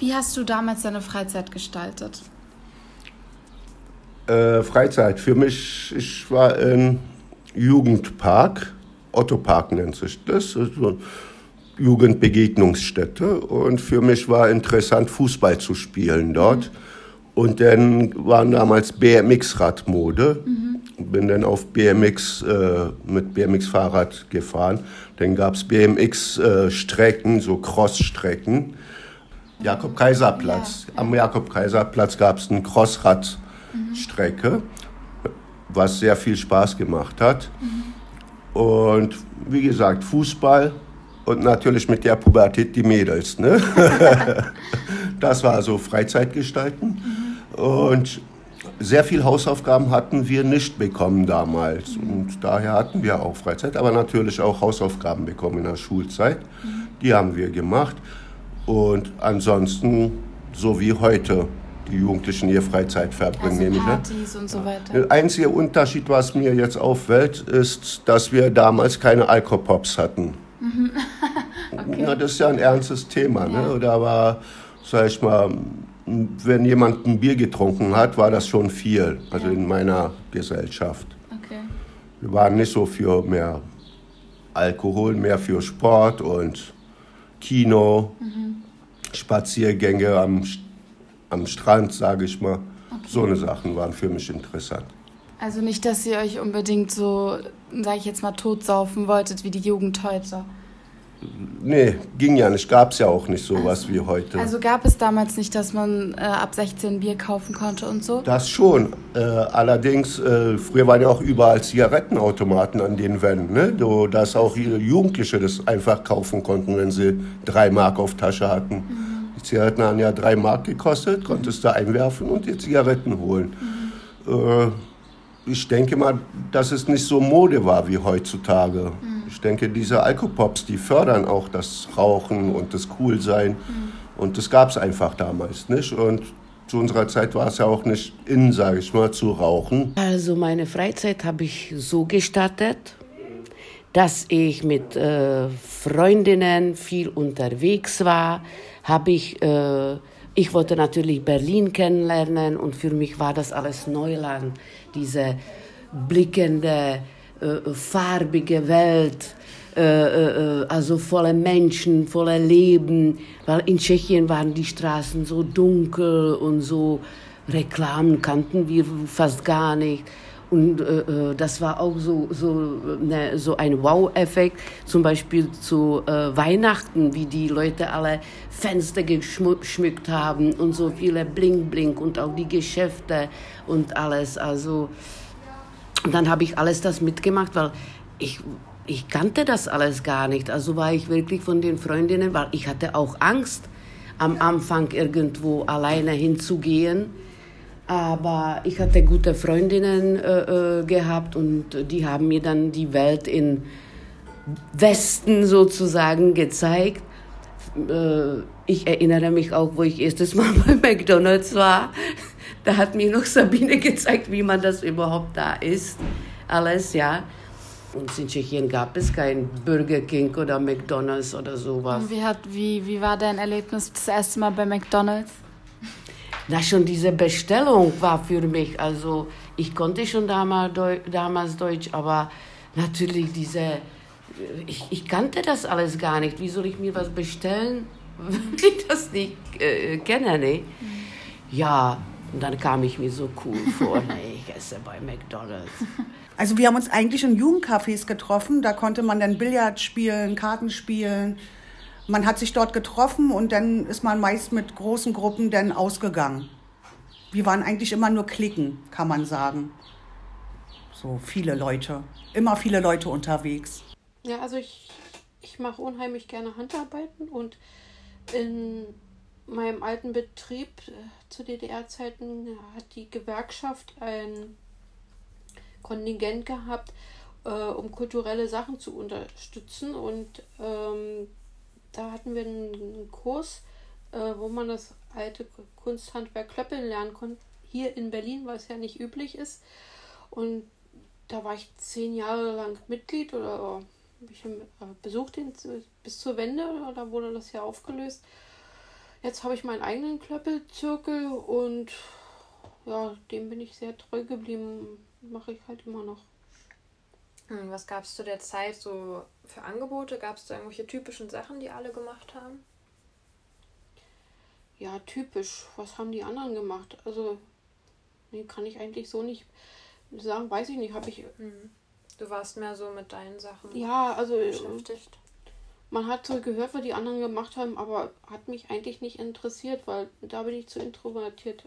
Wie hast du damals deine Freizeit gestaltet? Äh, Freizeit. Für mich, ich war im Jugendpark, Otto Park nennt sich das, also Jugendbegegnungsstätte. Und für mich war interessant, Fußball zu spielen dort. Und dann waren damals BMX-Radmode. Mhm. Bin dann auf BMX, äh, mit BMX-Fahrrad gefahren. Dann gab es BMX-Strecken, äh, so Cross-Strecken. Jakob-Kaiser-Platz. Ja. Am Jakob-Kaiser-Platz gab es eine Crossrad-Strecke, mhm. was sehr viel Spaß gemacht hat. Mhm. Und wie gesagt, Fußball und natürlich mit der Pubertät die Mädels. Ne? das war so Freizeitgestalten. Mhm. Und sehr viel Hausaufgaben hatten wir nicht bekommen damals. Und daher hatten wir auch Freizeit, aber natürlich auch Hausaufgaben bekommen in der Schulzeit. Die haben wir gemacht. Und ansonsten, so wie heute, die Jugendlichen ihre Freizeit verbringen. Also Partys und so weiter. Der einzige Unterschied, was mir jetzt auffällt, ist, dass wir damals keine Alkopops hatten. Mhm. okay. Na, das ist ja ein ernstes Thema. Ne? Ja. Ne? Da war, sag ich mal, wenn jemand ein Bier getrunken hat, war das schon viel, also ja. in meiner Gesellschaft. Okay. Wir waren nicht so für mehr Alkohol, mehr für Sport und Kino, mhm. Spaziergänge am, am Strand, sage ich mal. Okay. So eine Sachen waren für mich interessant. Also nicht, dass ihr euch unbedingt so, sage ich jetzt mal, totsaufen wolltet wie die Jugend heute. Nee, ging ja nicht. Gab es ja auch nicht sowas also, wie heute. Also gab es damals nicht, dass man äh, ab 16 Bier kaufen konnte und so? Das schon. Äh, allerdings, äh, früher waren ja auch überall Zigarettenautomaten an den Wänden, ne? so, dass auch Jugendliche das einfach kaufen konnten, wenn sie drei Mark auf Tasche hatten. Mhm. Die Zigaretten haben ja drei Mark gekostet, konntest du einwerfen und die Zigaretten holen. Mhm. Äh, ich denke mal, dass es nicht so Mode war wie heutzutage. Mhm. Ich denke, diese Alkopops, die fördern auch das Rauchen und das Coolsein. Mhm. Und das gab es einfach damals nicht. Und zu unserer Zeit war es ja auch nicht in, sage ich mal, zu rauchen. Also meine Freizeit habe ich so gestartet, dass ich mit äh, Freundinnen viel unterwegs war. Habe ich, äh, ich wollte natürlich Berlin kennenlernen und für mich war das alles Neuland. Diese blickende äh, farbige Welt, äh, äh, also voller Menschen, voller Leben, weil in Tschechien waren die Straßen so dunkel und so Reklamen kannten wir fast gar nicht. Und äh, äh das war auch so, so, ne, so ein Wow-Effekt, zum Beispiel zu äh, Weihnachten, wie die Leute alle Fenster geschmückt haben und so viele Blink-Blink und auch die Geschäfte und alles. Also und dann habe ich alles das mitgemacht, weil ich, ich kannte das alles gar nicht. Also war ich wirklich von den Freundinnen, weil ich hatte auch Angst, am Anfang irgendwo alleine hinzugehen. Aber ich hatte gute Freundinnen äh, äh gehabt und die haben mir dann die Welt in Westen sozusagen gezeigt. Äh, ich erinnere mich auch, wo ich erstes Mal bei McDonald's war. Da hat mir noch Sabine gezeigt, wie man das überhaupt da isst. Alles, ja. Und in Tschechien gab es kein Burger King oder McDonalds oder sowas. Und wie, hat, wie, wie war dein Erlebnis das erste Mal bei McDonalds? Na, schon diese Bestellung war für mich, also ich konnte schon damals, damals Deutsch, aber natürlich diese, ich, ich kannte das alles gar nicht. Wie soll ich mir was bestellen, wenn ich das nicht äh, kenne, ne? Ja, und dann kam ich mir so cool vor, nee, ich esse bei McDonald's. Also wir haben uns eigentlich in Jugendcafés getroffen, da konnte man dann Billard spielen, Karten spielen. Man hat sich dort getroffen und dann ist man meist mit großen Gruppen dann ausgegangen. Wir waren eigentlich immer nur Klicken, kann man sagen. So viele Leute, immer viele Leute unterwegs. Ja, also ich, ich mache unheimlich gerne Handarbeiten und in meinem alten Betrieb äh, zu DDR-Zeiten hat die Gewerkschaft ein Kontingent gehabt, äh, um kulturelle Sachen zu unterstützen. Und ähm, da hatten wir einen Kurs, äh, wo man das alte Kunsthandwerk Klöppeln lernen konnte. Hier in Berlin, es ja nicht üblich ist. Und da war ich zehn Jahre lang Mitglied oder besucht ihn bis zur Wende, da wurde das ja aufgelöst. Jetzt habe ich meinen eigenen Klöppelzirkel und ja, dem bin ich sehr treu geblieben. Mache ich halt immer noch. Hm, was gab es zu der Zeit so für Angebote? Gab es da irgendwelche typischen Sachen, die alle gemacht haben? Ja, typisch. Was haben die anderen gemacht? Also, nee, kann ich eigentlich so nicht sagen, weiß ich nicht. Habe ich. Hm. Du warst mehr so mit deinen Sachen Ja, also äh, beschäftigt. man hat so gehört, was die anderen gemacht haben, aber hat mich eigentlich nicht interessiert, weil da bin ich zu introvertiert